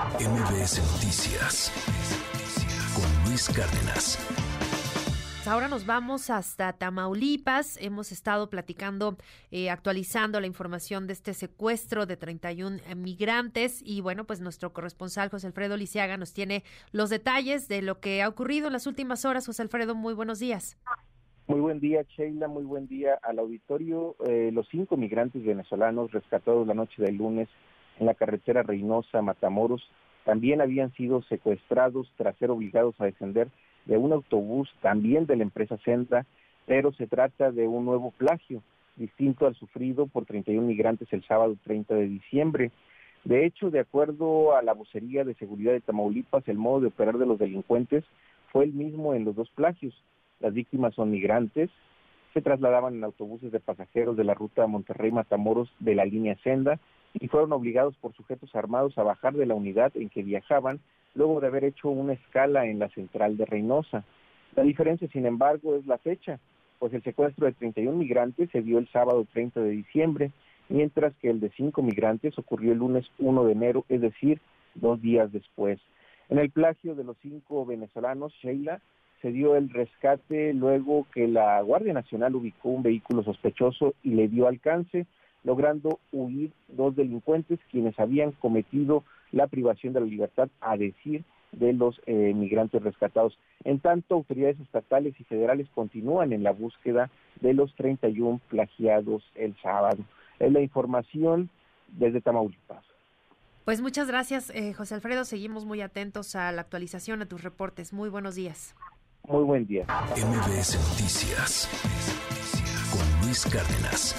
MBS Noticias con Luis Cárdenas. Ahora nos vamos hasta Tamaulipas. Hemos estado platicando, eh, actualizando la información de este secuestro de 31 migrantes y bueno, pues nuestro corresponsal José Alfredo Lisiaga nos tiene los detalles de lo que ha ocurrido en las últimas horas. José Alfredo, muy buenos días. Muy buen día, Sheila. Muy buen día al auditorio. Eh, los cinco migrantes venezolanos rescatados la noche del lunes en la carretera Reynosa-Matamoros también habían sido secuestrados tras ser obligados a descender de un autobús también de la empresa Senda, pero se trata de un nuevo plagio, distinto al sufrido por 31 migrantes el sábado 30 de diciembre. De hecho, de acuerdo a la vocería de seguridad de Tamaulipas, el modo de operar de los delincuentes fue el mismo en los dos plagios. Las víctimas son migrantes, se trasladaban en autobuses de pasajeros de la ruta Monterrey-Matamoros de la línea Senda y fueron obligados por sujetos armados a bajar de la unidad en que viajaban luego de haber hecho una escala en la central de Reynosa. La diferencia, sin embargo, es la fecha, pues el secuestro de 31 migrantes se dio el sábado 30 de diciembre, mientras que el de cinco migrantes ocurrió el lunes 1 de enero, es decir, dos días después. En el plagio de los cinco venezolanos, Sheila, se dio el rescate luego que la Guardia Nacional ubicó un vehículo sospechoso y le dio alcance, logrando huir dos delincuentes quienes habían cometido la privación de la libertad, a decir de los eh, migrantes rescatados. En tanto, autoridades estatales y federales continúan en la búsqueda de los 31 plagiados el sábado. Es la información desde Tamaulipas. Pues muchas gracias, eh, José Alfredo. Seguimos muy atentos a la actualización, a tus reportes. Muy buenos días. Muy buen día. MBS Noticias con Luis Cárdenas.